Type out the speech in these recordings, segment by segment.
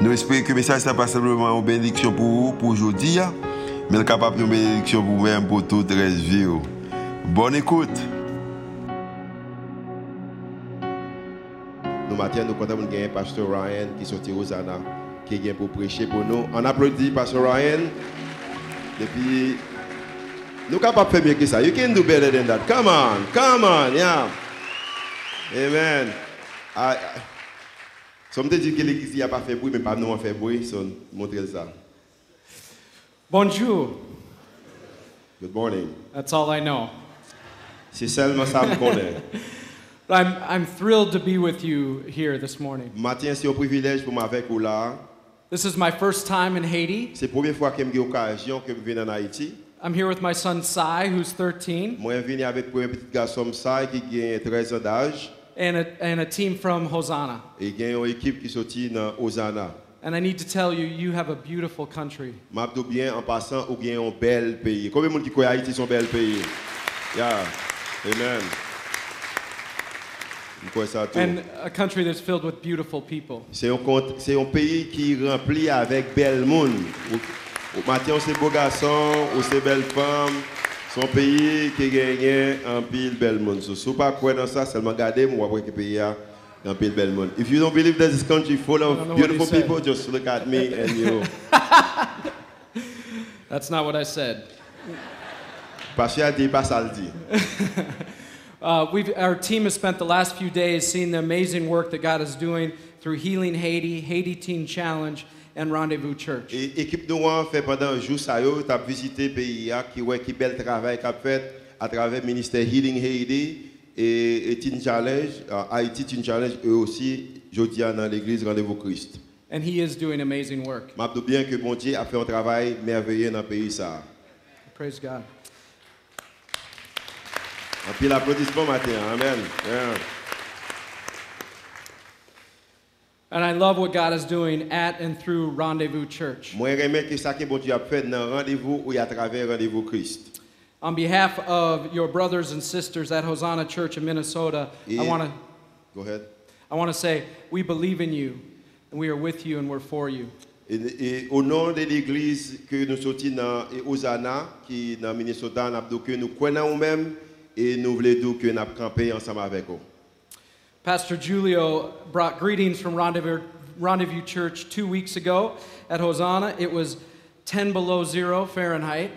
Nous espérons que le message n'est pas simplement une bénédiction pour vous, pour aujourd'hui, mais capable de bénédiction pour vous-même, pour toute la vie. Bonne écoute. Nous matin, nous comptons gagner Pasteur Ryan qui sorti Rosanna, qui vient pour prêcher pour nous. On applaudit Pasteur Ryan. Depuis, nous sommes capables de faire mieux que ça. You can do better than that. Come on, come on, yeah. Amen. I, ça me dit que l'église n'a pas fait bruit, mais pas nous on fait bruit, so montrez ça. Bonjour. Good morning. That's all I know. C'est seulement ça que je connais. I'm, I'm thrilled to be with you here this morning. Matin, c'est un privilège pour moi avec vous là. This is my first time in Haiti. C'est la première fois que j'ai l'occasion que je viens en Haïti. I'm here with my son Sai, who's 13, Moi, je viens avec un petit garçon Sai qui a 13 ans d'âge. And a, and a team from Hosanna. And I need to tell you, you have a beautiful country. M'abdou bien en passant ou bel pays. Combien de monde qui croit Haïti sont bel pays? Yeah. Amen. And a country that's filled with beautiful people. C'est un, cont- c'est un pays qui rempli avec bel monde. Au, matin, c'est beau garçon, ou c'est belle femme. Un pays qui gagne un pile bel monde. Si vous pas croire dans ça, seulement regardez, moi, après que pays a un pile bel monde. If you don't believe that this country full of beautiful people, just look at me and you. That's not what I said. Parce qu'il a dit, pas ça le dit. Uh, our team has spent the last few days seeing the amazing work that God is doing through Healing Haiti, Haiti Teen Challenge, and Rendezvous Church. Et l'équipe nous a fait pendant un jour ça yo, t'as visité le pays hein, qui ouais qui bel travail qu'a fait à travers le ministère Healing Haiti et, et Teen Challenge, Haïti Teen Challenge eux aussi jeudi dans l'église Rendez-vous Christ. And he is doing amazing work. M'abdou bien que bon Dieu a fait un travail merveilleux dans pays ça. Praise God. Un pile applaudissement matin. Amen. Yeah. And I love what God is doing at and through Rendezvous Church. Moi j'aime que ça que bon Dieu a fait dans rendez-vous ou à travers Rendez-vous On behalf of your brothers and sisters at Hosanna Church in Minnesota, I want to Go ahead. I want to say we believe in you and we are with you and we're for you. Et, et au nom de l'église que nous sortis dans Hosanna, qui dans Minnesota, nous avons dit que nous croyons nous-mêmes et nous voulons dire que nous ensemble avec vous. Pastor Julio brought greetings from Rendezvous, Rendezvous Church two weeks ago at Hosanna. It was 10 below zero Fahrenheit.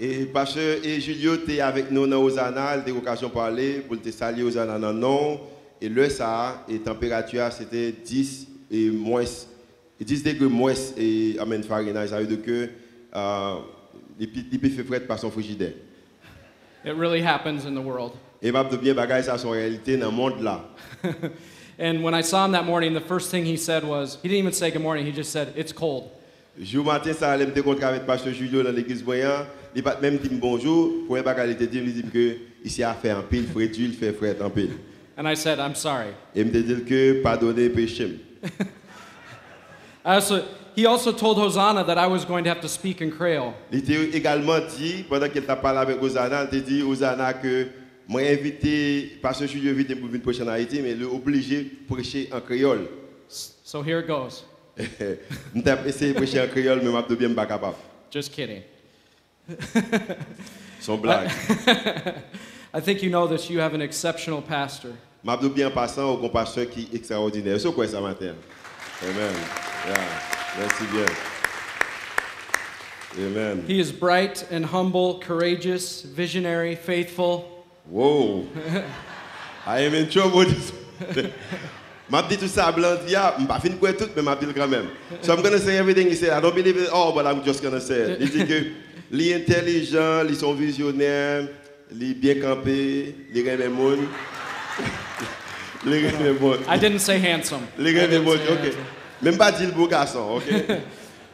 Et pasteur et Julio étaient avec nous dans Hosanna, il a l'occasion de parler pour te saluer Hosanna dans le nom. Et le ça, et température, c'était 10 et moins, 10 degrés moins et amen Fahrenheit. Ça veut dire que euh, il peut- il peut faire frais par son frigidaire. It really happens in the world. Et m'a bien bagaille ça son réalité dans le monde là. And when I saw him that morning, the first thing he said was, he didn't even say good morning, he just said, It's cold. Jour matin, ça allait me rencontrer avec pasteur Julio dans l'église voyant. Il pas même dit bonjour. Pour un bagage, il te dit, dit que ici a fait un pile, frais d'huile, fait frais en pile. And I said, I'm sorry. Et me dit que pardonner péché. Also, he also told Hosanna that I was going to have to speak in Creole. Il t'a également dit, pendant qu'il t'a parlé avec Hosanna, il t'a dit Hosanna que moi invité, pasteur Julio invité pour prêcher en Haïti, mais est obligé de prêcher en créole. So here it goes. Je essayé de prêcher en créole, mais je ne suis pas capable. Just kidding. Son blague. I think you know this. You have an exceptional pastor. Je suis bien passant au pasteur qui est extraordinaire. C'est quoi ça matin? Amen. Yeah. Merci bien. Amen. He is bright and humble, courageous, visionary, faithful. Whoa. I am in trouble. M'a dit tout ça blanc dia, m'a fin quoi tout mais m'a dit quand même. So I'm going to say everything he said. I don't believe it all but I'm just going to say it. Il dit que les intelligents, ils sont visionnaires, les bien campés, les gars les monde. Les gars les monde. I didn't say handsome. Les gars les monde. OK. Même pas dit le beau garçon, OK?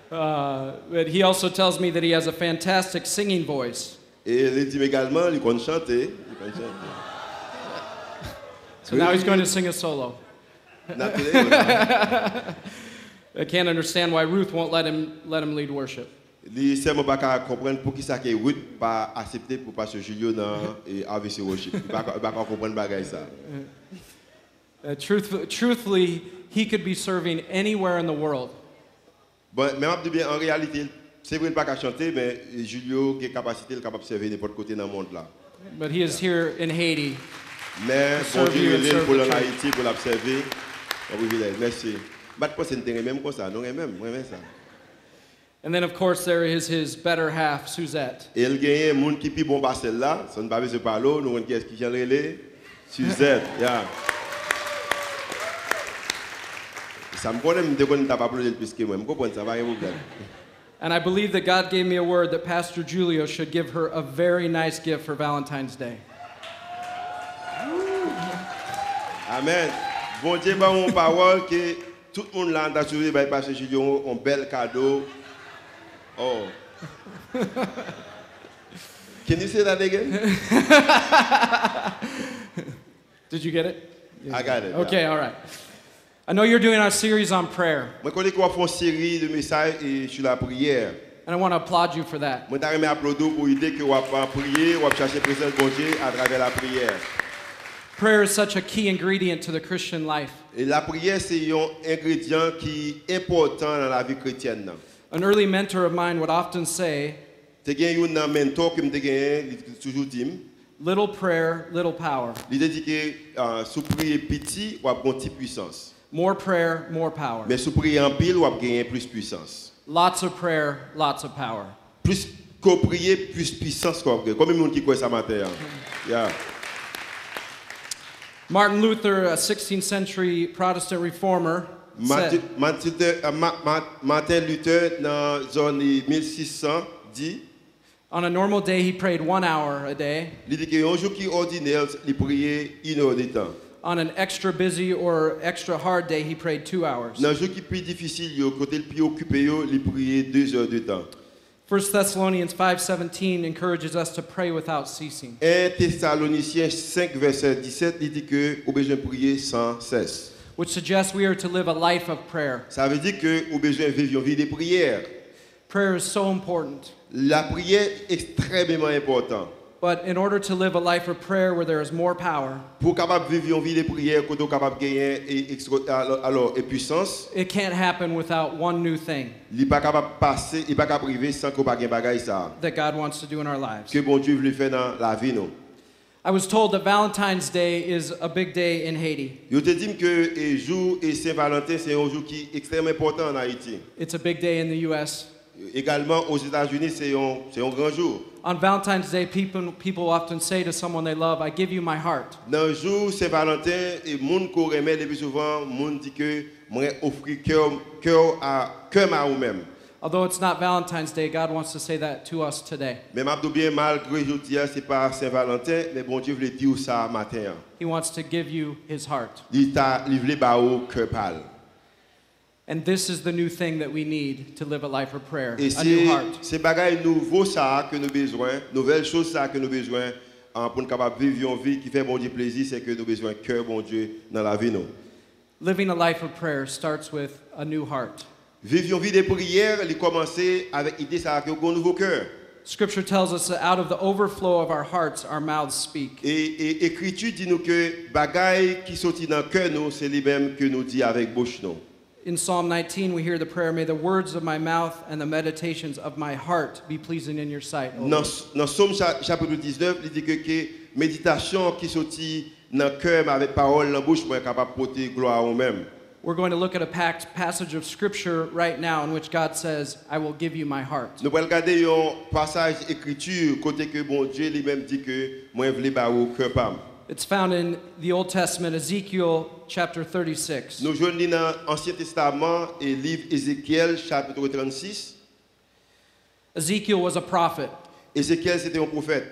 Uh, but he also tells me that he has a fantastic singing voice. Et il dit également, il compte chanter. Il compte chanter. So now he's going to sing a solo. I can't understand why Ruth won't let him let him lead worship. Li seulement pas qu'à comprendre pour qui ça que Ruth pas accepté pour passer Julio dans et AVC worship. Il pas il pas qu'à comprendre bagay ça. Uh, truth, truthfully, he could be serving anywhere in the world. Bon, mais m'a dit bien en réalité, c'est vrai il pas qu'à chanter mais Julio est capacité il est capable de servir n'importe côté dans le monde là. But he is here in Haiti. Mais bon Dieu il est pour en. Haïti pour l'observer. Privilège. Merci. Bat pas c'est même comme ça, non même, moi même ça. And then, of course, there is his better half, Suzette. Et il gagne monde qui plus bon par celle-là, ça ne pas se parler, nous on qui est-ce qui vient relais Suzette, yeah. Ça me connaît, me déconne t'as pas plus que moi, me comprends ça va rien problème. And I believe that God gave me a word that Pastor Julio should give her a very nice gift for Valentine's Day. Amen. Bon Dieu ba mon parole que tout le monde là souris ba passer Julio un bel cadeau. Oh. Can you say that again? Did you get it? I got it. Okay, all right. I know you're doing our series on prayer, Moi connais qu'on va faire une série de messages et sur la prière. and I want to applaud you for that. Moi t'aimerais applaudir pour l'idée que on va pas prier, on va chercher présence de bon Dieu à travers la prière. Prayer is such a key ingredient to the Christian life. Et la prière c'est un ingrédient qui est important dans la vie chrétienne. An early mentor of mine would often say, Te gen yon nan mentor que me gen, li toujours Little prayer, little power. il te dit ah, que sous prier petit, ou a une petite puissance. More prayer, more power. Mais sous prier en pile, ou a gagner plus puissance. Lots of prayer, lots of power. Plus qu'on prier, plus puissance qu'on gagne. Combien de monde qui croit ça matin? Yeah. Martin Luther, a 16th century Protestant reformer, Martin, said, Martin, euh, Ma- Ma- Martin Luther, dans la zone 1600, dit, on a normal day, he prayed one hour a day. il dit que un jour qui est ordinaire, il priait une heure de temps. On an extra busy or extra hard day, he prayed two hours. Yo, yo, deux heures de temps. 1 Thessalonians 5:17 encourages us to pray without ceasing. 1 Thessaloniciens 5, verset 17, il dit que vous besoin prier sans cesse. which suggests we are to live a life of prayer. Ça veut dire que vous besoin vivre une vie de prière. Prayer is so important. La prière est extrêmement importante. But in order to live a life of prayer where there is more power, Pour capable vivre une vie de prière, quand on capable gagner et, alors, alors, et puissance, it can't happen without one new thing il pas capable passer, il pas capable de sans qu'on pas gagner bagaille ça. that God wants to do in our lives. Que bon Dieu veut faire dans la vie nous. I was told that Valentine's Day is a big day in Haiti. Je te dis que le jour et Saint-Valentin, c'est un jour qui extrêmement important en Haïti. It's a big day in the US. Également aux États-Unis, c'est un, c'est un grand jour. On Valentine's Day, people, people often say to someone they love, I give you my heart. Dans le jour Saint-Valentin, et monde qu'on remet le plus souvent, monde dit que moi offrir cœur cœur à cœur à vous-même. Although it's not Valentine's Day, God wants to say that to us today. Mais m'a dit bien malgré aujourd'hui c'est pas Saint-Valentin, mais bon Dieu ça matin. He wants to give you his heart. Il t'a livré ba au cœur pâle. And this is the new thing that we need to live a life of prayer Et a new heart. c'est bagaille nouveau ça que nous besoin, nouvelle chose ça que nous besoin hein, pour nous capable vivre une vie qui fait bon Dieu plaisir, c'est que nous besoin cœur bon Dieu dans la vie nous. Living a life of prayer starts with a new heart. Vivre une vie de prière, il commencer avec l'idée ça que un nouveau cœur. Scripture tells us that out of the overflow of our hearts, our mouths speak. Et, et écriture dit nous que bagaille qui sortit dans cœur nous, c'est les mêmes que nous dit avec bouche nous. In Psalm 19, we hear the prayer, May the words of my mouth and the meditations of my heart be pleasing in your sight. Dans Lord." dans Somme chapitre 19, il dit que, que méditation qui sortit dans cœur mais avec parole dans bouche capable porter gloire nous-mêmes. We're going to look at a packed passage of Scripture right now in which God says, I will give you my heart. Nous allons regarder un passage écriture côté que bon Dieu lui-même dit que moi je veux ba au cœur pam. It's found in the Old Testament, Ezekiel chapter 36. Nous joignons dans l'Ancien Testament et livre Ézéchiel chapitre 36. Ezekiel was a prophet, Ézéchiel c'était un prophète.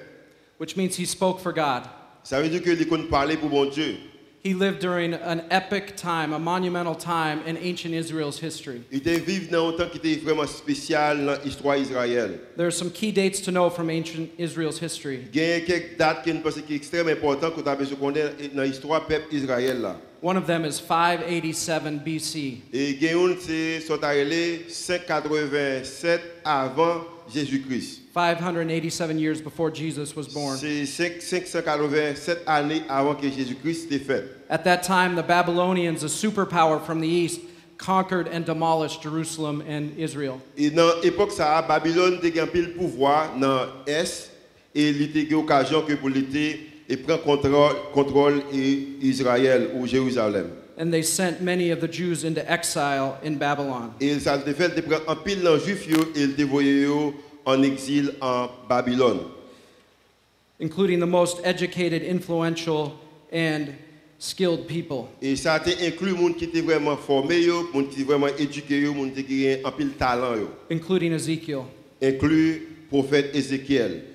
which means he spoke for God. Ça veut dire qu'il connaît parler pour bon Dieu. He lived during an epic time, a monumental time in ancient Israel's history. Il était vivre dans un temps qui était vraiment spécial dans l'histoire d'Israël. There are some key dates to know from ancient Israel's history. Il y a quelques dates qui nous pensons qui sont extrêmement importantes qu'on a besoin de connaître dans l'histoire peuple Israël. Là. One of them is 587 BC. Et il y a une, c'est sont arrivés 587 avant Jésus-Christ. 587 years before Jesus was born. C'est 587 années avant que Jésus-Christ était fait. At that time, the Babylonians, a superpower from the east, conquered and demolished Jerusalem and Israel. Et dans l'époque, ça, Babylone a gagné le pouvoir dans l'Est et il eu occasion que pour l'été et prend contrôle, contrôle Israël ou Jérusalem. And they sent many of the Jews into exile in Babylon. Et ça a fait de prendre un pile de juifs yo, et de envoyer en exil en Babylone. including the most educated, influential, and skilled people. Et ça a inclus qui vraiment qui vraiment qui pile talent, including Ezekiel. inclus prophète Ézéchiel.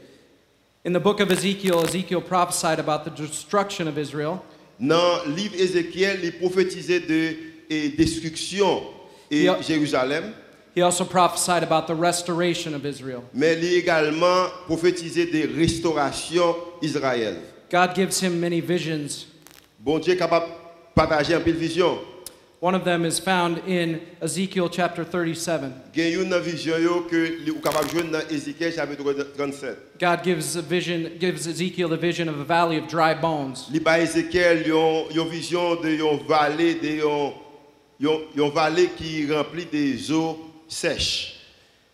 In the book of Ezekiel, Ezekiel prophesied about the destruction of Israel, Dans le livre Ézéchiel, il prophétisait de et destruction et Yeah. Jérusalem, he also prophesied about the restoration of Israel. mais il également prophétisé de restauration Israël. God gives him many visions. Bon Dieu est capable de partager un pile vision. One of them is found in Ezekiel chapter 37. Il y a une vision yo que vous êtes capable de jouer dans Ézéchiel chapitre 37. God gives a vision, gives Ezekiel the vision of a valley of dry bones. Il ba Ézéchiel yon, yon vision de yon vallée de yon, yon, yon vallée qui remplit des eaux sèches.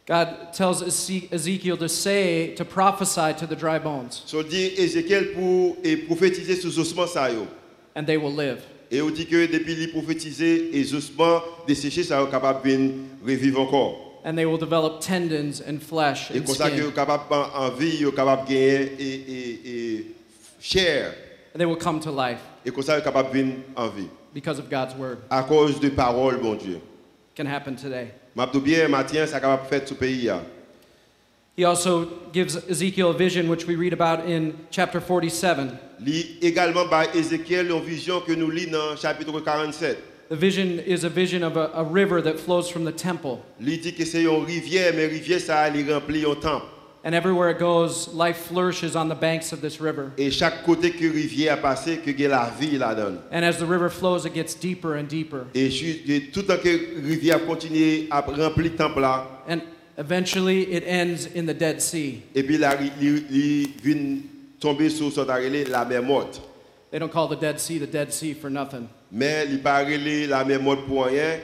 God tells Ezekiel to say, to prophesy to the dry bones, So dit Ézéchiel pour prophétiser sur ossements ça yo. and they will live. Et on dit que depuis il prophétiser les ossements desséchés ça est capable de revivre encore. And they will develop tendons and flesh Et and comme ça que skin. est capable en vie, est capable gagner et, et, et chair. And they will come to life Et comme ça capable venir en vie. because of God's word. À cause de paroles, bon Dieu. Can happen today. M'a bien matin, ça capable faire tout pays là. He also gives Ezekiel a vision, which we read about in chapter 47. Li également par Ézéchiel une vision que nous lisons dans chapitre 47. The vision is a vision of a, a river that flows from the temple. Il dit que c'est une rivière, mais rivière ça elle remplit un temple. And everywhere it goes, life flourishes on the banks of this river. Et chaque côté que rivière a passé, que a la vie là-dedans. And as the river flows, it gets deeper and deeper. Et tout temps que rivière continue à remplir le temple là, And eventually, it ends in the Dead Sea. et puis là, il, tomber sur ce qu'on la mer morte. They don't call the Dead Sea the Dead Sea for nothing. Mais il pas la mer morte pour rien.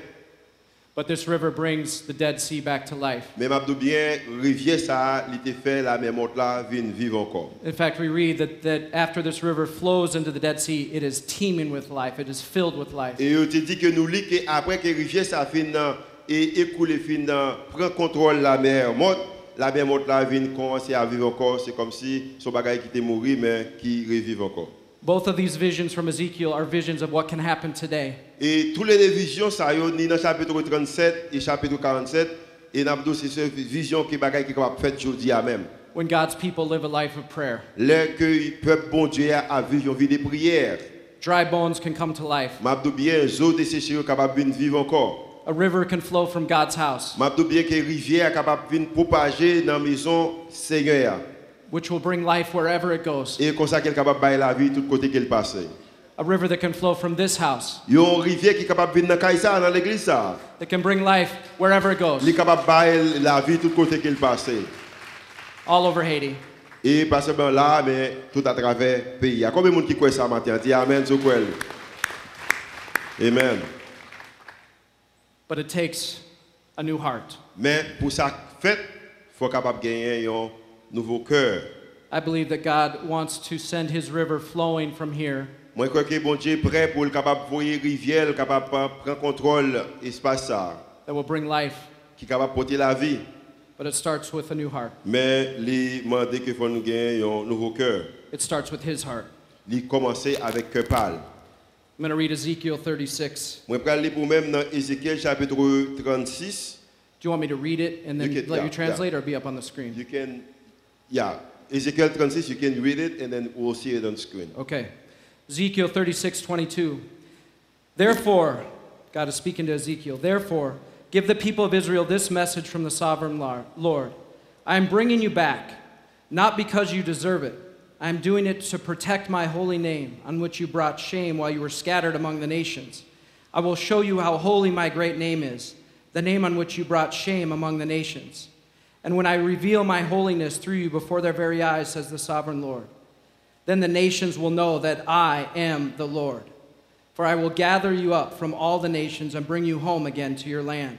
But this river brings the Dead Sea back to life. Mais m'a dit bien, rivière ça, il te fait la mer morte là, vient vivre encore. In fact, we read that, that after this river flows into the Dead Sea, it is teeming with life, it is filled with life. Et on te dit que nous lit que après que rivière ça fin et écoule fin prend contrôle la mer morte, la mer morte là vient commencer à vivre encore. C'est comme si son bagage qui était mort mais qui revive encore. Both of these visions from Ezekiel are visions of what can happen today. Et toutes les visions, ça y est, ni dans le chapitre 37 et chapitre 47, et avons c'est cette vision qui est qui capable faire aujourd'hui à même. When God's people live a life of prayer, Là que le peuple bon Dieu a vécu une vie de prière, dry bones can come to life. m'a bien, desséchées sont capables de vivre encore. A river can flow from God's house, M'a bien que les rivières sont propager dans maison Seigneur. which will bring life wherever it goes. Et comme ça qu'elle capable bailler la vie tout côté qu'elle passe. A river that can flow from this house, Il y a une rivière qui capable venir dans Kaïsa, dans l'église. ça. that can bring life wherever it goes, Elle capable bailler la vie tout côté qu'elle passe. all over Haiti. Et pas seulement là, mais tout à travers pays. Il y a combien de monde qui croit ça matin? Amen? Amen. But it takes a new heart. Mais pour ça fait, il faut capable gagner un nouveau cœur. I believe that God wants to send his river flowing from here Moi, crois que bon Dieu est prêt pour le capable voyer rivière, capable prendre contrôle de l'espace ça, that will bring life, qui capable porter la vie. but it starts with a new heart. Mais il demande qu'il faut nous gagner un nouveau cœur. It starts with his heart. Il commencer avec cœur pâle. I'm going to read Ezekiel 36. Moi, je vais lire pour même dans chapitre 36. Do you want me to read it and then You can- let yeah, you translate or be up on the screen? You can, yeah, Ezekiel 36, you can read it and then we'll see it on screen. Okay. Ezekiel 36, 22. Therefore, God is speaking to Ezekiel, therefore, give the people of Israel this message from the sovereign Lord I am bringing you back, not because you deserve it. I am doing it to protect my holy name, on which you brought shame while you were scattered among the nations. I will show you how holy my great name is, the name on which you brought shame among the nations. And when I reveal my holiness through you before their very eyes, says the sovereign Lord, then the nations will know that I am the Lord. For I will gather you up from all the nations and bring you home again to your land.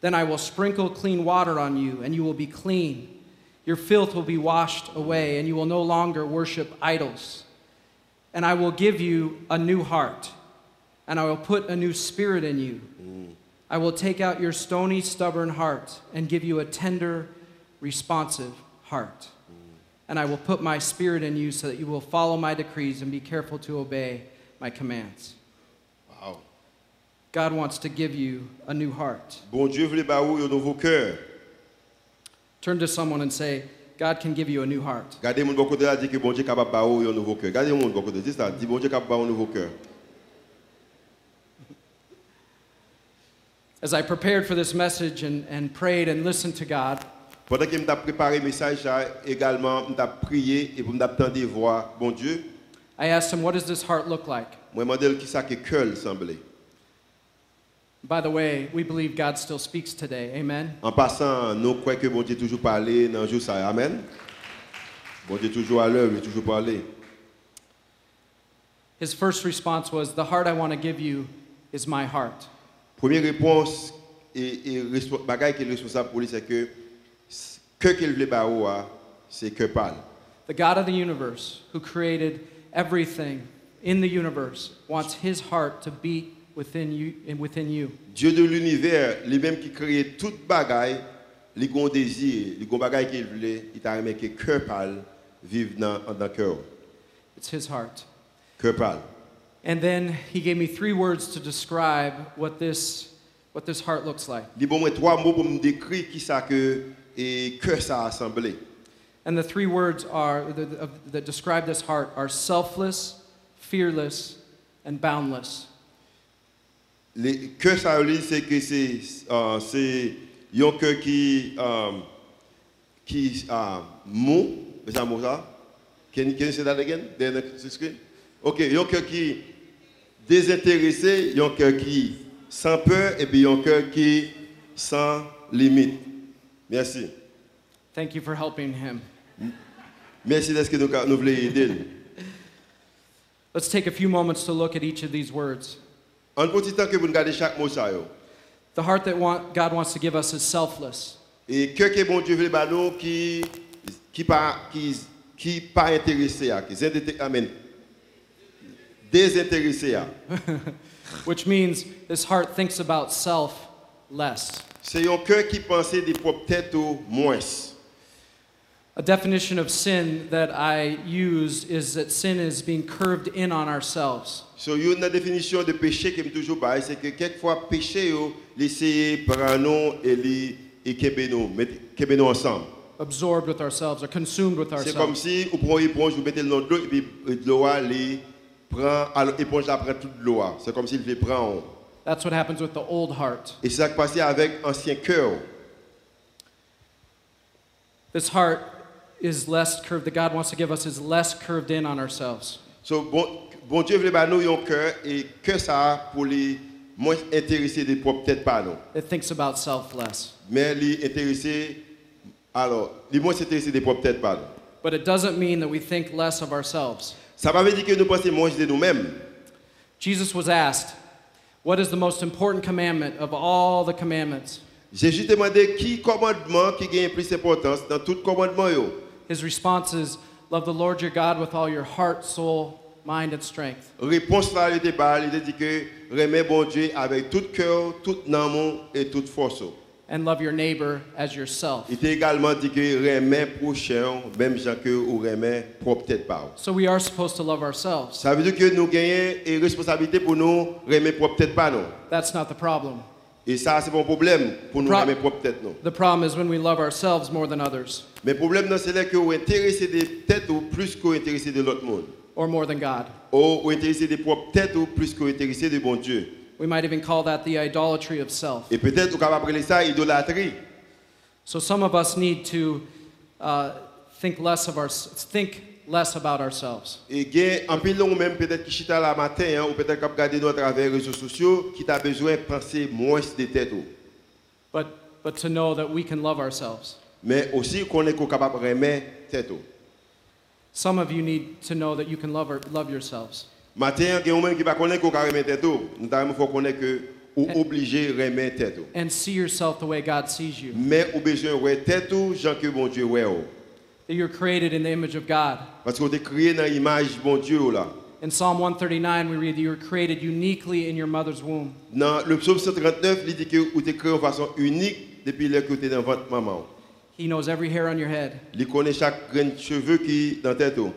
Then I will sprinkle clean water on you, and you will be clean. Your filth will be washed away, and you will no longer worship idols. And I will give you a new heart, and I will put a new spirit in you. I will take out your stony, stubborn heart and give you a tender, responsive heart. And I will put my spirit in you so that you will follow my decrees and be careful to obey my commands. Wow. God wants to give you a new heart. Bon Dieu voulait ba ou un nouveau cœur. Turn to someone and say, God can give you a new heart. Gardez mon bon côté là dit que bon Dieu capable ba un nouveau cœur. Gardez mon bon côté, dis ça, dit bon Dieu capable ba un nouveau cœur. As I prepared for this message and, and prayed and listened to God, Pendant que préparé message également prié et pour m't'a entendu voir bon Dieu, I asked him, What does this heart look like? moi demandé qui ça que cœur semblait. By the way, we believe God still speaks today. Amen. En passant, nous croyons que bon Dieu toujours parlé dans jour ça. Amen. Bon Dieu toujours à l'heure, toujours parlé. His first response was, The heart I want to give you is my heart. Première réponse et, et bagaille qui est responsable pour lui, c'est que que qu'il voulait ba ou a, c'est que parle. The God of the universe, who created everything in the universe, wants his heart to beat within you and within you. Dieu de l'univers, lui-même qui crée toute bagaille, un désir, un bagaille qu'il voulait, il t'a aimé que cœur parle, vive dans dans cœur. It's his heart. Cœur parle. And then he gave me three words to describe what this, what this heart looks like. Bon moi trois mots pour me décrire qui ça que et que ça a semblé. And the three words are, that describe this heart are selfless, fearless, and boundless. Les que ça veut dire c'est que c'est euh, un cœur qui euh, qui euh, mou, c'est ça mot ça? Can you, can you say that again? Then the screen? OK, un cœur qui désintéressé, un cœur qui sans peur et puis un cœur qui sans limite. Merci. Thank you for helping him. Merci d'être que nous voulons aider? Let's take a few moments to look at each of these words. En petit temps que vous regardez chaque mot ça yo. The heart that want, God wants to give us is selfless. Et que que bon Dieu veut ba nous qui qui pas qui qui pas intéressé à qui zindé- amen. Which means this heart thinks about self less. C'est un cœur qui pensait des propres têtes ou moins. A definition of sin that I use is that sin is being curved in on ourselves. So une définition de péché qui me toujours bail c'est que quelquefois péché yo l'essayer prendre nous et li et kebe nous mettre kebe nous ensemble. Absorbed with ourselves or consumed with ourselves. C'est comme si prenez une éponge, vous mettez de l'eau et puis euh, l'eau elle prend là prend toute l'eau. C'est comme s'il le prend. en. That's what happens with the old heart. Et c'est ça qui passe avec ancien cœur. This heart is less curved, that God wants to give us is less curved in on ourselves. So, bon, bon Dieu veut ba nous un cœur et que ça pour les moins intéressés des propres têtes pas nous. It thinks about self less. Mais les intéressés alors, les moins intéressés des propres têtes pas nous. But it doesn't mean that we think less of ourselves. Ça veut dire que nous pensons moins de nous-mêmes. Jesus was asked, What is the most important commandment of all the commandments? Jésus demandé qui commandement qui gagne plus d'importance dans tout commandement yo. His response is, Love the Lord your God with all your heart, soul, mind, and strength. Réponse là il était pas, il dit que remet bon Dieu avec tout cœur, tout amour et toute force. And love your neighbor as yourself. Il était également dit que remet prochain même gens que ou remet propre tête. So we are supposed to love ourselves. Ça veut dire que nous gagnons une responsabilité pour nous remettre propre tête nous. That's not the problem. Et ça c'est pas un problème pour nous remettre propre tête nous. The problem is when we love ourselves more than others. Mais le problème c'est que vous intéressez des têtes ou plus que vous intéressez de l'autre monde. or more than God. ou, ou intéressé des propres têtes ou plus que intéressé de bon Dieu. We might even call that the idolatry of self. Et peut-être vous capable appeler ça idolâtrie. So some of us need to uh, think less of our think less about ourselves. Et gain en pile ou même peut-être qui chita la matin hein, ou peut-être cap regarder nous à travers les réseaux sociaux qui t'a besoin de penser moins des têtes ou. But but to know that we can love ourselves. Mais aussi qu'on est capable de remettre tête. Some of you need to know that you can love, or, love yourselves. Matin, il y a même qui va connaître qu'on remettre tête ou. Nous il faut connaître que ou obligé remettre tête. And see yourself the way God sees you. Mais ou besoin de tête Jean que bon Dieu ouais ou. That you're created in the image of God. Parce qu'on est créé dans l'image bon Dieu là. In Psalm 139, we read that you were created uniquely in your mother's womb. Dans le psaume 139, il dit que vous êtes créé de façon unique depuis le côté dans votre maman. He knows every hair on your head. Il connaît chaque grain de cheveux qui dans tête ou.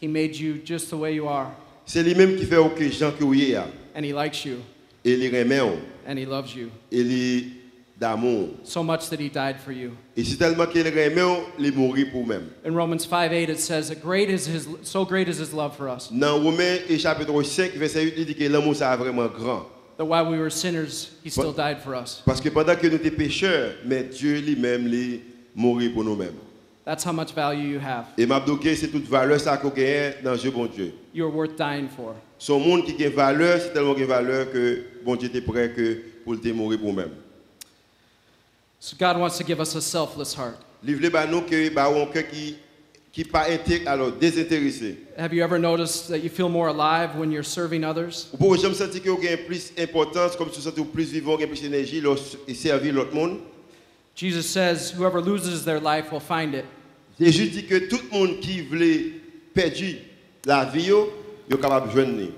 He made you just the way you are, C'est lui-même qui fait OK Jean que vous y est. Ah. and He likes you, Et il remet ou. Oh. and He loves you Il d'amour. so much that He died for you. Et c'est tellement qu'il remet ou, oh, il mourit pour même. In Romans 5:8 it says, that great is his, So great is His love for us, Dans Romains chapitre 5 verset 8, il dit que l'amour ça vraiment grand. that while we were sinners, He still died for us. Parce que pendant que nous étions pécheurs, mais Dieu lui-même lui mourit pour nous-mêmes. That's how much value you have. Et m'abdouke c'est toute valeur ça qu'on gagne dans Dieu bon Dieu. You're worth dying for. Son monde qui a valeur, c'est tellement de valeur que bon Dieu était prêt que pour te mourir pour même. So God wants to give us a selfless heart. Livre ba nous que ba un cœur qui qui pas alors désintéressé. Have you ever noticed that you feel more alive when you're serving others? Ou pour jamais sentir que vous gagnez plus importance comme si vous sentez plus vivant, gagnez plus d'énergie lorsque servir l'autre monde? Jesus says, Whoever loses their life will find it. Jésus dit que tout le monde qui voulait perdre la vie, yo, est capable de joindre.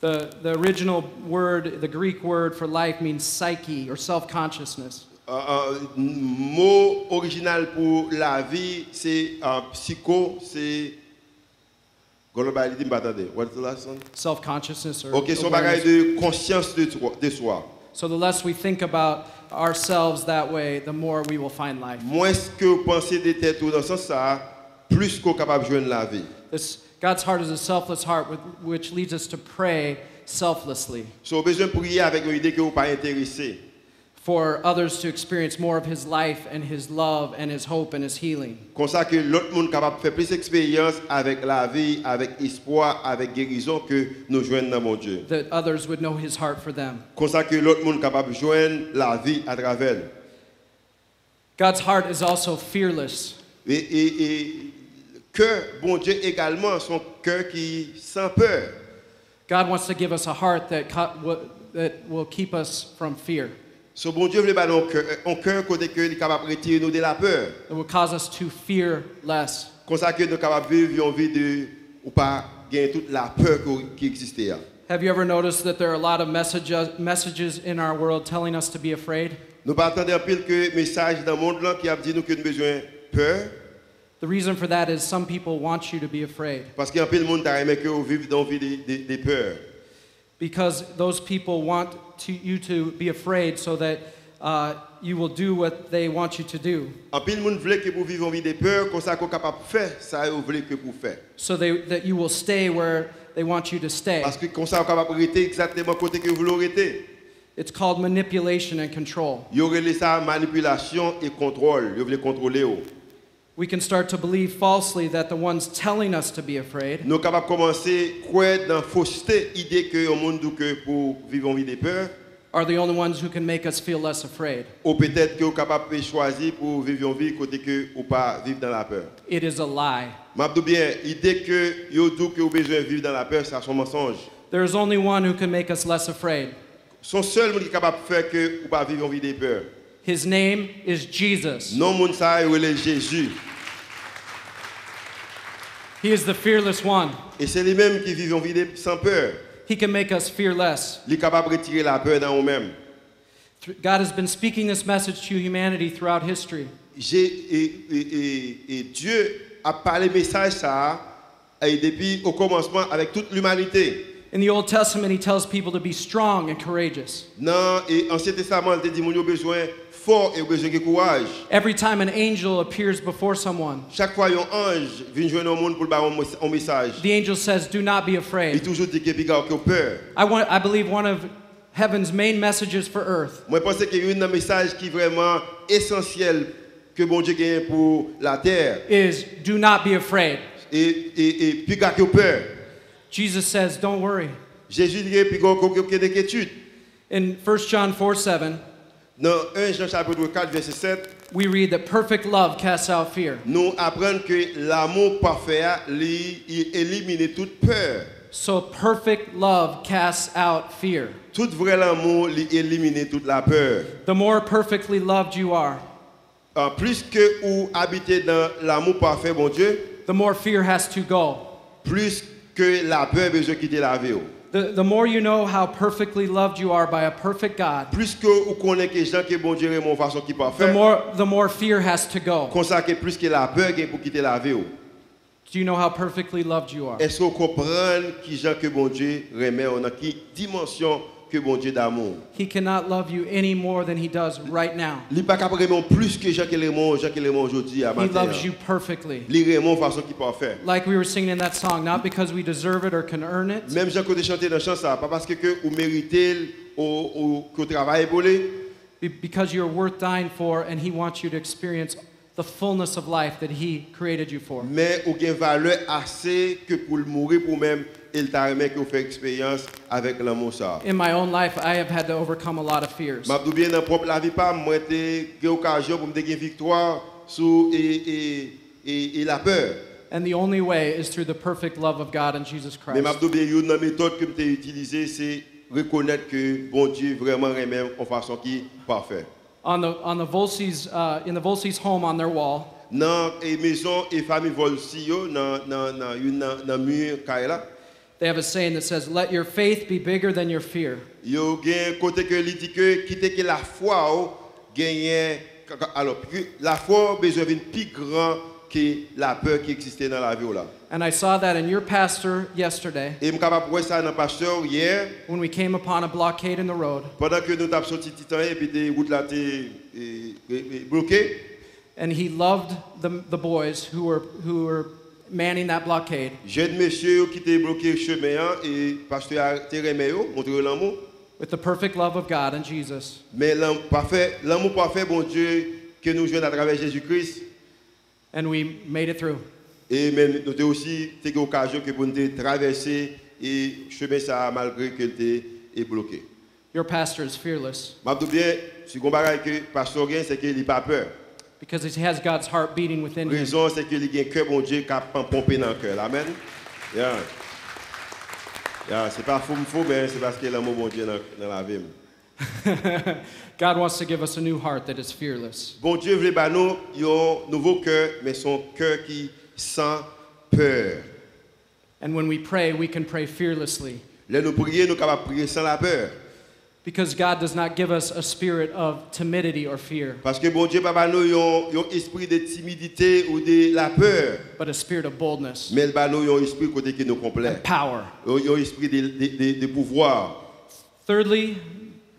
The, the original word, the Greek word for life means psyche or self consciousness. Euh, euh, mot original pour la vie, c'est euh, psycho, c'est. Globalité, je m'attendais. What's the last one? Self consciousness or. Ok, son bagage de conscience de, de soi. So the less we think about ourselves that way, the more we will find life. Moins que vous de tête dans sens, ça, plus qu'on capable de joindre la vie. This, God's heart is a selfless heart, with, which leads us to pray selflessly So, besoin prier avec une idée que vous pas intéressé. For others to experience more of His life and His love and His hope and His healing. Comme ça que l'autre monde est capable de faire plus d'expérience avec la vie, avec espoir, avec guérison que nous joignons dans mon Dieu. That others would know His heart for them. Comme ça que l'autre monde capable joindre la vie à travers. God's heart is also fearless. Et, et, et cœur, bon Dieu également, son cœur qui sans peur. God wants to give us a heart that, that will keep us from fear, So bon Dieu veut pas cœur, un cœur côté que il capable de retirer nous de la peur. that will cause us to fear less. Comme ça que nous de vivre une vie de ou pas gagner toute la peur qui- qui existait. Have you ever noticed that there are a lot of messages, messages in our world telling us to be afraid? Nous pas attendre en pile que message dans le monde là qui a dit nous que nous besoin de peur The reason for that is some people want you to be afraid parce qu'en pile monde t'a aimé que vous vivez dans vie de, de, de peur. Because those people want to, you to be afraid so that uh, you will do what they want you to do. En pile monde voulait que vous vivez une vie de peur comme ça qu'on est capable de faire ça vous voulez que vous faites. So they, that you will stay where they want you to stay. Parce que comme ça on est capable de rester exactement côté que vous voulez rester. It's called manipulation and control. We can start to believe falsely that the ones telling us to be afraid Nous sommes commencer croire dans fausseté idée que le monde que pour vivre vie de peur are the only ones who can make us feel less afraid. ou peut-être que vous capable de choisir pour vivre une vie côté que ou pas vivre dans la peur. It is a lie. Je dis bien, l'idée que vous dites que vous avez besoin de vivre dans la peur, c'est un mensonge. There is only one who can make us less afraid. Son seul monde qui est capable de faire que vous pas vivre une vie de peur. His name is Jesus. Non monde ça est Jésus He is the fearless one. et c'est lui-même qui vit une vie sans peur. He can make us fearless. Il est capable de retirer la peur dans nous-mêmes. God has been speaking this message to humanity throughout history. J'ai- et, et- et- et Dieu a parlé message ça et depuis au commencement avec toute l'humanité. In the Old Testament, he tells people to be strong and courageous. Dans l'Ancien Testament, il dit, yo besoin fort et besoin de courage. Every time an angel appears before someone, Chaque fois un ange vient joindre un monde pour le bailler un un message, the angel says, Do not be afraid. toujours dit qu'il y a peur. I, want, I believe one of heaven's main messages for earth Moi, je pense qu'il y a un message qui est vraiment essentiel que bon Dieu gagne pour la terre. is do not be afraid. Jesus says, Don't worry. Jésus dit, puis il y a aucune inquiétude. In 1 John 4 7, Dans 1 Jean chapitre 4, verset 7, we read that perfect love casts out fear. nous apprenons que l'amour parfait lui, élimine toute peur. So perfect love casts out fear. Tout vrai l'amour, élimine toute la peur. The more perfectly loved you are, En plus que vous habitez dans l'amour parfait, mon Dieu, the more fear has to go. plus que la peur besoin quitter la vie. The, the more you know how perfectly loved you are by a perfect God, Plus que vous connaissez que gens que bon Dieu est mon façon qui the more, the more fear has to go. comme ça que plus que la peur gagne pour quitter la vie. Oh. Do you know how perfectly loved you are? Est-ce que vous comprenez qui gens que bon Dieu remet, on a qui dimension que bon Dieu d'amour. He cannot love you any more than he does right now. Il pas capable plus que l'aiment aujourd'hui à He loves you perfectly. Il façon qui parfait. Like we were singing in that song, not because we deserve it or can earn it, Même chanté dans chant ça, pas parce que, vous méritez ou, ou que be- because you're worth dying for, and he wants you to experience the fullness of life that he created you for. mais avez une valeur assez que pour mourir pour même, il t'a remis que faites expérience avec l'amour ça. In my own life, I have had to overcome a lot of fears. Dis bien dans propre la vie pas, moi j'ai eu l'occasion pour me gagner victoire sur et, et, et, et la peur. And the only way is through the perfect love of God and Jesus Mais Christ. je dis bien une méthode que j'ai utilisée, c'est reconnaître que bon Dieu vraiment remet en façon qui est parfaite. On the, on the Volsi's, uh, in the Volsi's home on their wall, Dans les maisons et familles Volsio, dans dans dans une dans dans mur they have a saying that says, Let your faith be bigger than your fear. yo gen côté que il dit que quitter que la foi ou alors la foi besoin d'une plus grand la peur qui existait dans la vie là. And I saw that in your pastor yesterday Et capable voir ça dans pasteur hier, when we came upon a blockade in the road. pendant que nous avons sorti Titan et puis des routes là étaient bloquées. And he loved the, the boys who were, who were manning that blockade. Jeune monsieur qui bloqué chemin hein, et pasteur remis, montré l'amour. with the perfect love of God and Jesus. Mais l'amour parfait, l'amour parfait, bon Dieu, que nous jouons à travers Jésus-Christ. And we made it through. Et même nous avons aussi eu l'occasion que nous traverser et chemin ça malgré qu'il était bloqué. Your pastor is fearless dis bien, ce qu'on bagaille que pasteur gagne, c'est qu'il n'a pas peur. because he has God's heart beating within him. raison, c'est qu'il a un cœur, bon Dieu, qui a pompé dans le cœur. Amen. Yeah. Yeah, c'est pas fou, fou, mais c'est parce que l'amour, bon Dieu, dans, dans la vie. God wants to give us a new heart that is fearless. Bon Dieu veut nous un nouveau cœur, mais son cœur qui sans peur. And when we pray, we can pray fearlessly Là, nous nous capables prier sans la peur. because God does not give us a spirit of timidity or fear, Parce que bon Dieu, papa, nous un esprit de timidité ou de la peur. but a spirit of boldness, Mais bah nous un esprit côté qui nous complet. power. Un esprit de, de, de, de pouvoir. Thirdly,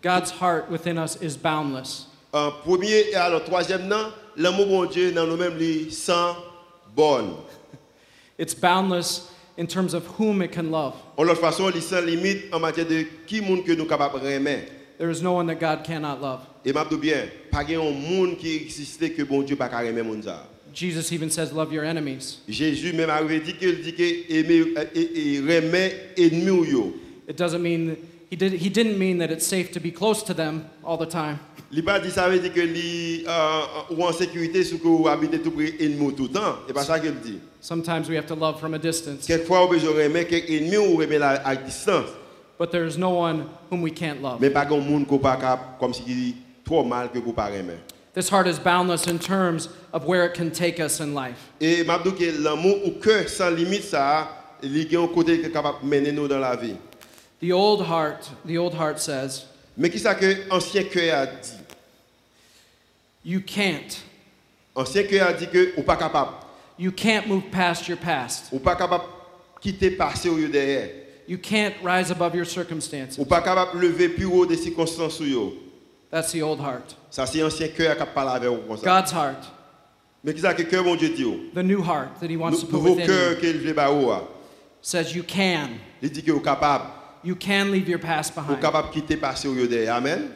God's heart within us is boundless. En premier et alors troisième, l'amour bon Dieu dans nous-mêmes, sans borne. It's boundless in terms of whom it can love. En l'autre façon, sans limite en matière de qui monde que nous capables de remettre. There is no one that God cannot love. Et m'a bien, pas un monde qui existait que bon Dieu pas remettre monde ça. Jesus even says, Love your enemies. Jésus même avait dit qu'il dit que aimer euh, et, et remet ennemi yo. It doesn't mean he did he didn't mean that it's safe to be close to them all the time. Il pas dit ça veut dire que li uh, uh, ou en sécurité sous que vous habitez tout près ennemi tout le temps. C'est pas ça qu'il dit. Sometimes we have to love from a distance, Quelquefois, vous besoin remettre quelqu'un ennemi ou remettre à, à distance. but there is no one whom we can't love. Mais pas un monde qu'on pas cap comme si il trop mal que vous pas remettre. This heart is boundless in terms of where it can take us in life. Et m'a dit l'amour au cœur sans limite ça, il y a un côté capable mener nous dans la vie. The old heart, the old heart says, Mais qui ça que ancien cœur a dit You can't. Ancien cœur a dit que ou pas capable, You can't move past your past. ou pas capable quitter lieu derrière. You can't rise above your circumstances. Ou pas capable lever plus haut des circonstances sous yo. That's the old heart. Ça c'est ancien cœur qui parle avec vous comme ça. God's heart, Mais qui ça que cœur bon Dieu dit the new heart that He wants to put Nouveau cœur you, qu'il veut ba ou says you can. Il dit que vous capable, You can leave your past behind. capable quitter passé au derrière. Amen.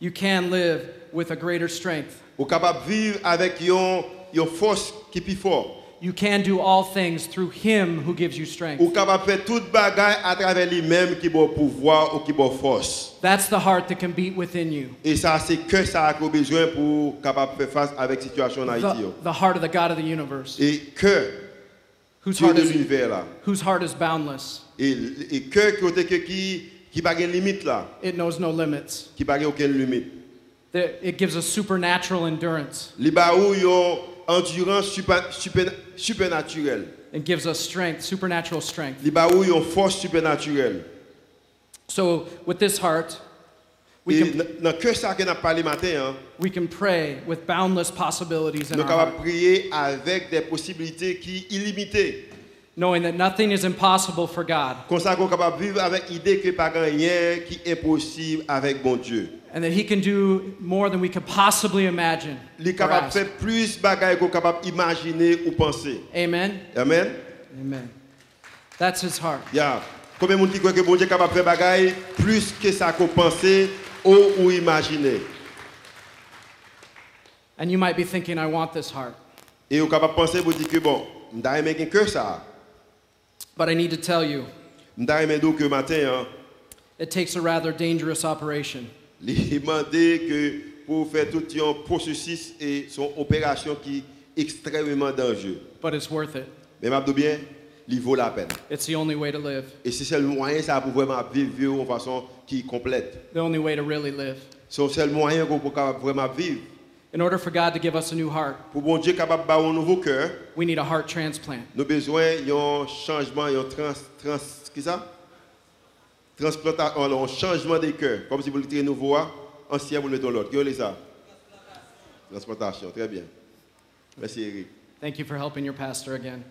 You can live with a greater strength. Vous capable vivre avec yon yon force qui plus fort. You can do all things through Him who gives you Ou strength. capable faire toute bagaille à travers lui-même qui bon pouvoir ou qui bon force. That's the heart that can beat within you. Et ça c'est que ça a besoin pour capable faire face avec situation en Haïti. The, the heart of the God of the universe, Et que whose Dieu heart de is, l'univers là. whose heart is boundless. Et et que côté que qui qui pas de limite là, It knows no limits. qui pas de aucune limite. It gives us supernatural endurance. Li ba ou yon endurance super, super, supernaturelle. It gives us strength, supernatural strength. Li ba ou yon force supernaturelle. So with this heart, we Et can, dans que ça que n'a parlé matin, hein, we can pray with boundless possibilities in nous our heart, prier avec des possibilités qui illimitées. Knowing that nothing is impossible for God Comme ça qu'on est capable de vivre avec l'idée que pas rien qui est possible avec bon Dieu. and that He can do more than we could possibly imagine. Il capable faire plus qu'on capable ou penser. Amen. Amen. Amen. That's His heart. Yeah. Combien de monde qui croit que bon Dieu est capable de faire bagailles plus que ça qu'on pensait ou, ou imaginer? And you might be thinking, I want this heart. Et est capable penser pour dire que bon, aimé que ça. But I need to tell you, que matin, hein, it takes a rather dangerous operation. il m'a demandé que pour faire tout un processus et son opération qui est extrêmement dangereux. But it's worth it. Mais m'a dit bien, il vaut la peine. It's the only way to live, Et c'est le moyen ça pour vraiment vivre de façon qui complète. the only way to really live. C'est le seul moyen peut capable vraiment vivre. In order for God to give us a new heart, Pour bon Dieu capable de un nouveau cœur, we need a heart transplant. nous besoin d'un changement, un trans, trans, qui ça? Transplantation, un changement de cœur. Comme si vous l'étiez nouveau, hein, ancien, vous le mettez l'autre. Qui est ça? Transplantation, très bien. Merci Eric. Thank you for helping your pastor again.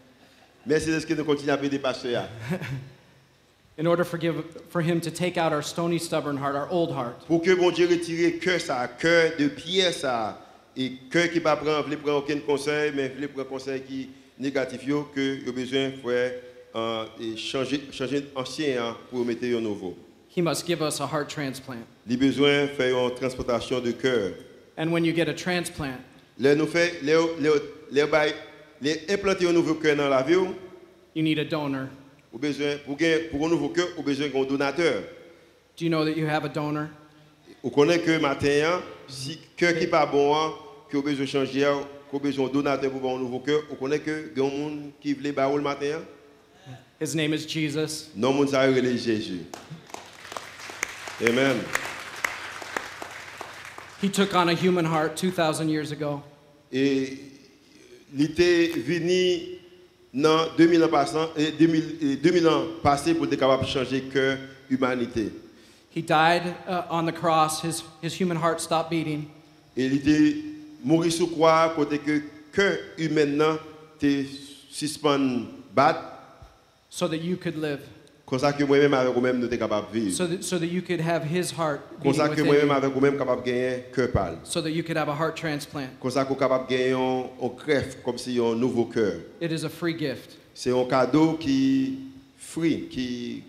Merci de ce que nous continuons à faire des pasteurs. In order for, give, for him to take out our stony, stubborn heart, our old heart, Pour que bon Dieu retire cœur ça, cœur de pierre ça, et cœur qui ne prend, veut prendre aucun conseil, mais veut prendre conseil qui négatif, que il a besoin de euh, changer, changer ancien hein, pour mettre un nouveau. he must give us a heart transplant. Il a besoin de faire une transportation de cœur. And when you get a transplant, Là, nous fait, les, les, les, les implanter un nouveau cœur dans la vie, ou? you need a donor. besoin, pour, pour un nouveau cœur, ou besoin d'un donateur. Do you know that you have a donor? Vous connaissez que matin, hein, si cœur qui pas bon, hein, que vous besoin de changer, hein, que vous besoin de donateur pour avoir un nouveau cœur, vous connaissez que il y a un monde qui le matin? His name is Jesus. non, ça relève Jésus. Amen. He took on a human heart 2,000 years ago. Et il était venu dans 2000 ans passant, et 2000, et 2000 ans passés pour être capable de changer cœur humanité. He died uh, on the cross. His, his human heart stopped beating. Il était mort sous croix côté que cœur humain te suspend battre so that you could live, comme ça que moi-même avec vous-même nous sommes capables de vivre. so that, so that you could have his heart Comme ça que moi-même avec vous-même capable gagner cœur pâle. so that you could have a heart transplant. Comme ça capable gagner un greffe comme si un nouveau cœur. It is a free gift. C'est un cadeau qui free, qui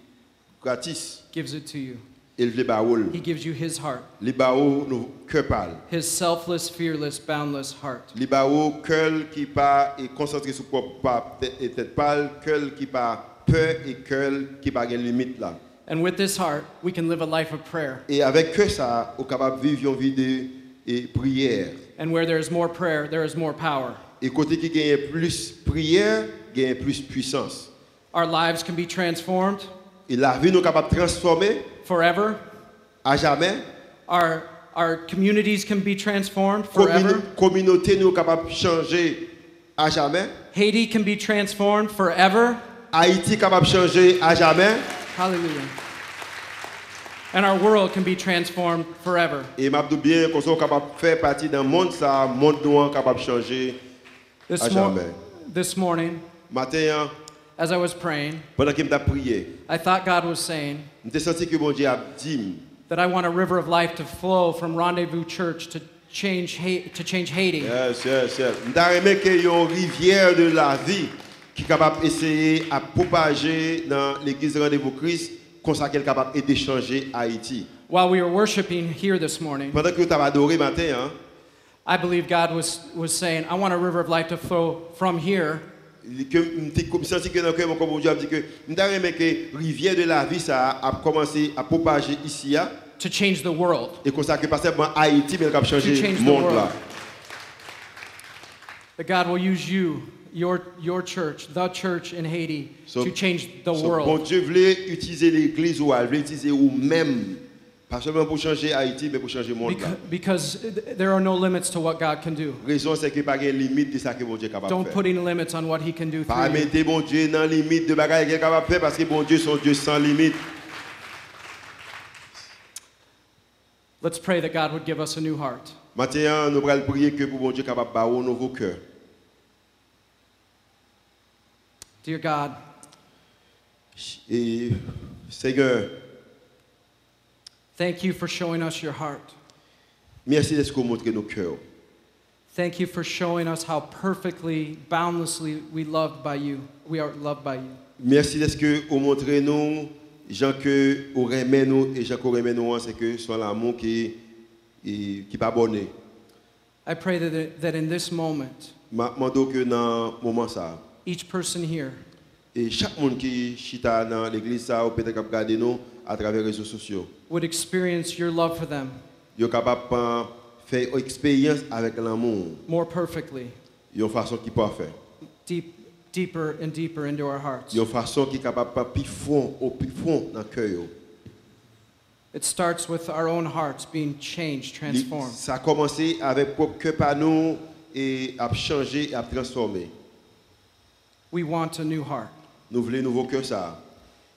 gratis. Gives it to you. Il veut baoul. He gives you his heart, Les baou nous cœur pâle. his selfless, fearless, boundless heart. Les baou cœur qui pas est concentré sur propre pas et tête pâle, cœur qui pas peur et cœur qui pas de limite là. And with this heart, we can live a life of prayer. Et avec que ça, on est capable de vivre une vie de et prière. And where there is more prayer, there is more power. Et côté qui gagne plus prière, gagne plus puissance. Our lives can be transformed Et la vie nous capable transformer forever. à jamais. Our, our communities can be transformed forever. Communauté nous capable changer à jamais. Haiti can be transformed forever. Haïti capable changer à jamais. Hallelujah. And our world can be transformed forever. Et m'a bien qu'on soit capable faire partie d'un monde ça, monde nous capable changer This, à jamais. this morning, Matin, as I was praying, pendant que m'ta prié, I thought God was saying m'te senti que bon Dieu a dit that I want a river of life to flow from Rendezvous Church to change, to change Haiti. Yes, yes, yes. M'ta aimé que yon rivière de la vie qui capable d'essayer à propager dans l'église Rendez-vous Christ, comme ça qu'elle est capable d'aider changer Haïti. While we were worshiping here this morning, Pendant que tu as adoré matin, hein, I believe God was, was saying, I want a river of life to flow from here que comme senti que dans mon comme Dieu dit que m'ta que rivière de la vie ça a commencé à propager ici to change the world. et comme ça que pas seulement Haïti mais elle a To changé change le the monde là. That God will use you, your, your church, the church in Haiti, So- to change the So, bon world. Dieu voulait utiliser l'église ou elle voulait utiliser ou même pas seulement pour changer Haïti mais pour changer le monde. Because, there are no limits to what God can do. raison c'est que pas de limite de ça que bon Dieu est capable Don't de put faire. any limits on what He can do Pas through you. mettre bon Dieu dans limite de bagaille qu'il est capable de faire parce que bon Dieu son Dieu sans limite. Let's pray that God would give us a new heart. Maintenant, nous allons prier que pour bon Dieu capable de bailler un nouveau cœur. Dear God, Et Seigneur, thank you for showing us your heart. merci de ce que vous montrez nos cœurs. Thank you for showing us how perfectly, boundlessly we loved by you. We are loved by you. Merci de ce que vous montrez nous, gens que vous remet nous et gens que vous remet nous, c'est que soit l'amour qui qui pas bonné. I pray that, that in this moment, M'a demandé que dans moment ça each person here et chaque monde qui chita dans l'église ça ou peut-être regarder nous à travers les réseaux sociaux. would experience your love for them Yo capable faire expérience avec l'amour, more perfectly, une façon qui faire. deep, deeper and deeper into our hearts. Une façon qui capable plus fond, au plus fond dans cœur. yo. It starts with our own hearts being changed, transformed. Ça a commencé avec propre cœur par nous et a changé et a transformé. We want a new heart. Nous voulons nouveau cœur ça.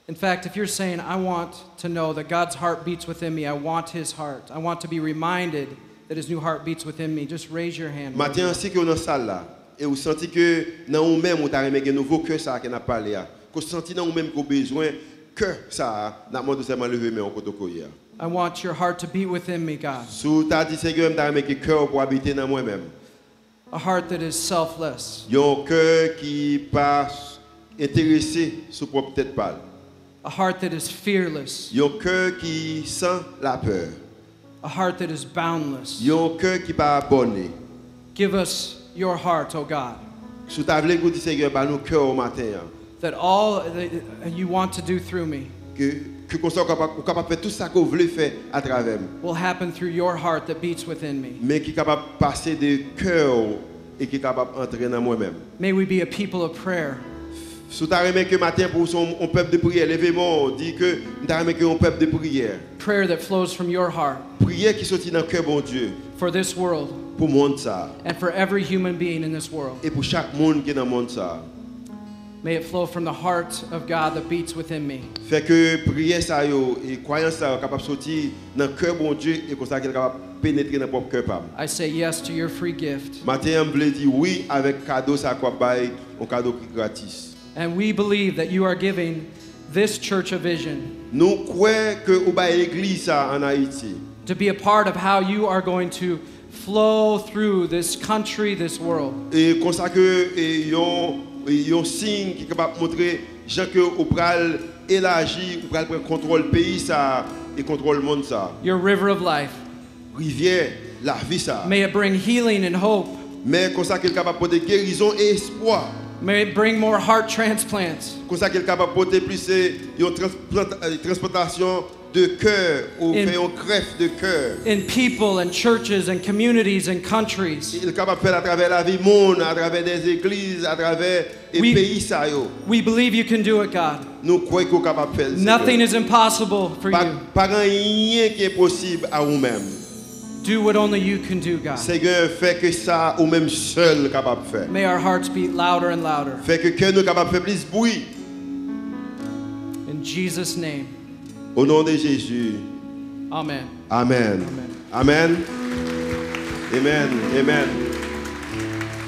In fact, if you're saying, I want to know that God's heart beats within me, I want his heart, I want to be reminded that his new heart beats within me, just raise your hand. Matin ainsi que dans salle là et vous sentez que dans vous même vous avez un nouveau cœur ça qu'on a parlé là. Que vous sentez dans vous même que vous besoin cœur ça n'a pas seulement lever mais on côté koya. I want your heart to beat within me, God. Sous ta dit Seigneur que cœur pour habiter dans moi-même. A heart that is selfless, un cœur qui pas intéressé sur propre tête pâle. a heart that is fearless, un cœur qui sent la peur. a heart that is boundless. un cœur qui pas abonné. Give us your heart, O God, Sous ta vle dit Seigneur par nos cœurs au matin that all that you want to do through me que que qu'on soit capable ou capable de faire tout ça à travers moi. will happen through your heart that beats within me. mais qui est capable de passer de cœur et qui est capable d'entrer dans moi-même. May we be a people of prayer, Sous ta que matin pour son un peuple de prière, levez-moi, dit que ta que un peuple de prière. prayer that flows from your heart Prière qui sortit dans le cœur bon Dieu for this world pour monde ça and for every human being in this world. et pour chaque monde qui est dans monde ça. May it flow from the heart of God that beats within me. Fait que prière ça yo et croyance ça capable de sortir dans le cœur bon Dieu et comme ça qu'il capable de pénétrer dans le propre cœur. I say yes to your free gift. Matin voulait dire oui avec cadeau ça quoi bail, un cadeau qui gratis. And we believe that you are giving this church a vision Nous croyons que ou bail l'église ça en Haïti. to be a part of how you are going to flow through this country, this world. Et comme ça que et yon yon signe qui capable montrer gens que ou pral élargir ou pral prendre contrôle pays ça et contrôle monde ça. Your river of life. Rivière, la vie ça. May it bring healing and hope. Mais comme ça qu'il capable porter guérison et espoir. May it bring more heart transplants. Comme ça qu'il est capable de porter plus une transplantation de cœur ou In- faire une greffe de cœur. in people and churches and communities and countries. Il est capable faire à travers la vie monde, à travers des églises, à travers les Oui. pays ça yo. We believe you can do it, God. Nous croyons qu'on est capable faire. Nothing is impossible for you. pas rien qui est possible à vous-même. Do what only you can do, God. Seigneur, fait que ça ou même seul capable de faire. May our hearts beat louder and louder. Fait que cœur nous capable faire plus bruit. In Jesus' name, Au nom de Jésus. amen. Amen. Amen. Amen. Amen. Amen.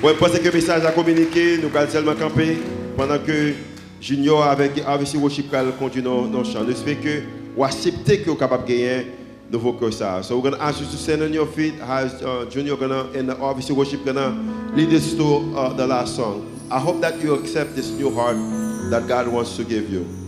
Ouais, pensez que le message à communiquer, nous allons seulement camper pendant que Junior avec RVC Worship va continuer dans le chant. Nous espérons que vous acceptez que vous capable de gagner nouveau que ça. So we're going to ask you to stand on your feet as uh, Junior gonna and the RVC Worship gonna lead us to uh, the last song. I hope that you accept this new heart that God wants to give you.